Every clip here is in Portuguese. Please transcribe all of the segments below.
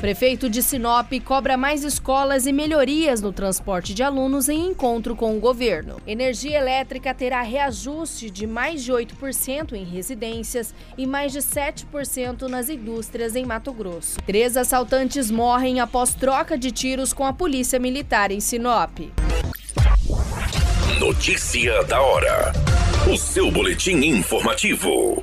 Prefeito de Sinop cobra mais escolas e melhorias no transporte de alunos em encontro com o governo. Energia elétrica terá reajuste de mais de 8% em residências e mais de 7% nas indústrias em Mato Grosso. Três assaltantes morrem após troca de tiros com a polícia militar em Sinop. Notícia da hora. O seu boletim informativo.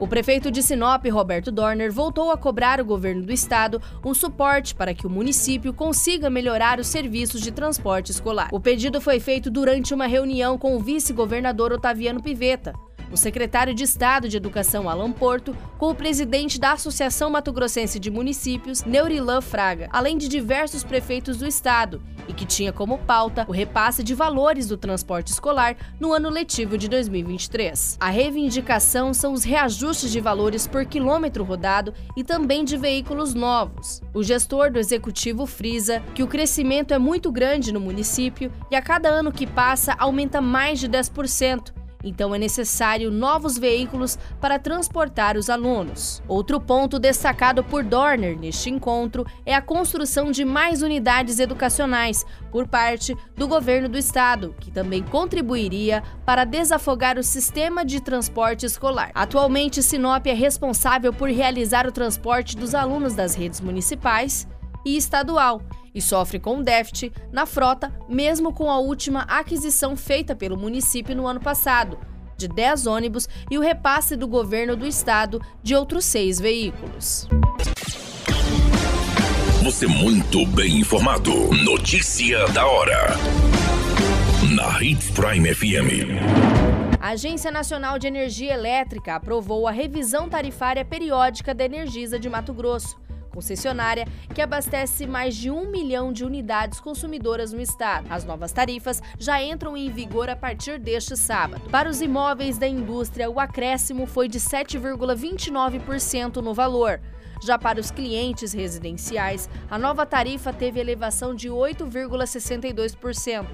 O prefeito de Sinop, Roberto Dorner, voltou a cobrar o governo do estado um suporte para que o município consiga melhorar os serviços de transporte escolar. O pedido foi feito durante uma reunião com o vice-governador Otaviano Piveta o secretário de Estado de Educação Alan Porto, com o presidente da Associação Mato Grossense de Municípios, Neurilan Fraga, além de diversos prefeitos do estado, e que tinha como pauta o repasse de valores do transporte escolar no ano letivo de 2023. A reivindicação são os reajustes de valores por quilômetro rodado e também de veículos novos. O gestor do executivo frisa que o crescimento é muito grande no município e a cada ano que passa aumenta mais de 10%, então é necessário novos veículos para transportar os alunos. Outro ponto destacado por Dorner neste encontro é a construção de mais unidades educacionais por parte do governo do estado, que também contribuiria para desafogar o sistema de transporte escolar. Atualmente, Sinop é responsável por realizar o transporte dos alunos das redes municipais e estadual e sofre com déficit na frota, mesmo com a última aquisição feita pelo município no ano passado, de 10 ônibus e o repasse do governo do estado de outros seis veículos. Você muito bem informado. Notícia da hora. Na Hits Prime FM. A Agência Nacional de Energia Elétrica aprovou a revisão tarifária periódica da Energisa de Mato Grosso concessionária que abastece mais de um milhão de unidades consumidoras no estado. As novas tarifas já entram em vigor a partir deste sábado. Para os imóveis da indústria, o acréscimo foi de 7,29% no valor. Já para os clientes residenciais, a nova tarifa teve elevação de 8,62%.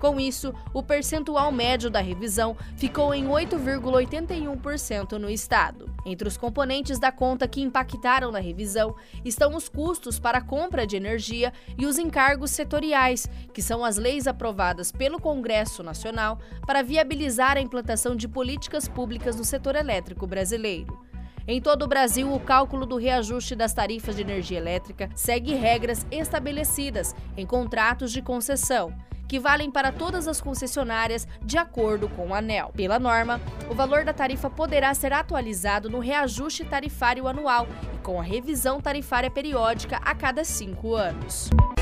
Com isso, o percentual médio da revisão ficou em 8,81% no estado. Entre os componentes da conta que impactaram na revisão estão os custos para a compra de energia e os encargos setoriais, que são as leis aprovadas pelo Congresso Nacional para viabilizar a implantação de políticas públicas no setor elétrico brasileiro. Em todo o Brasil, o cálculo do reajuste das tarifas de energia elétrica segue regras estabelecidas em contratos de concessão que valem para todas as concessionárias de acordo com o ANEL. Pela norma, o valor da tarifa poderá ser atualizado no reajuste tarifário anual e com a revisão tarifária periódica a cada cinco anos.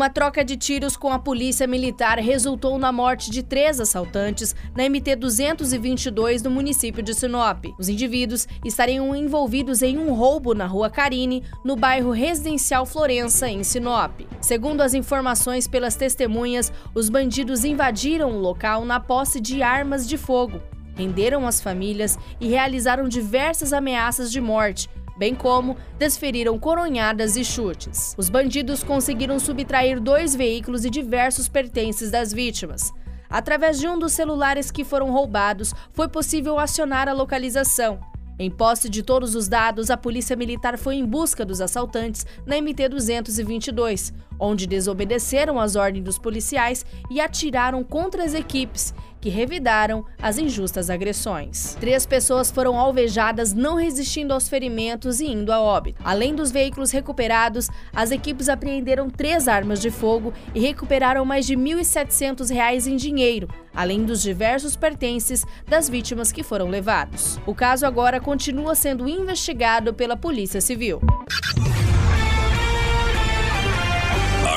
Uma troca de tiros com a polícia militar resultou na morte de três assaltantes na MT 222 no município de Sinop. Os indivíduos estariam envolvidos em um roubo na rua Carine, no bairro residencial Florença, em Sinop. Segundo as informações pelas testemunhas, os bandidos invadiram o local na posse de armas de fogo, renderam as famílias e realizaram diversas ameaças de morte bem como desferiram coronhadas e chutes. Os bandidos conseguiram subtrair dois veículos e diversos pertences das vítimas. Através de um dos celulares que foram roubados, foi possível acionar a localização. Em posse de todos os dados, a Polícia Militar foi em busca dos assaltantes na MT-222, onde desobedeceram às ordens dos policiais e atiraram contra as equipes, que revidaram as injustas agressões. Três pessoas foram alvejadas, não resistindo aos ferimentos e indo a óbito. Além dos veículos recuperados, as equipes apreenderam três armas de fogo e recuperaram mais de R$ 1.700 em dinheiro, além dos diversos pertences das vítimas que foram levados. O caso agora continua sendo investigado pela Polícia Civil.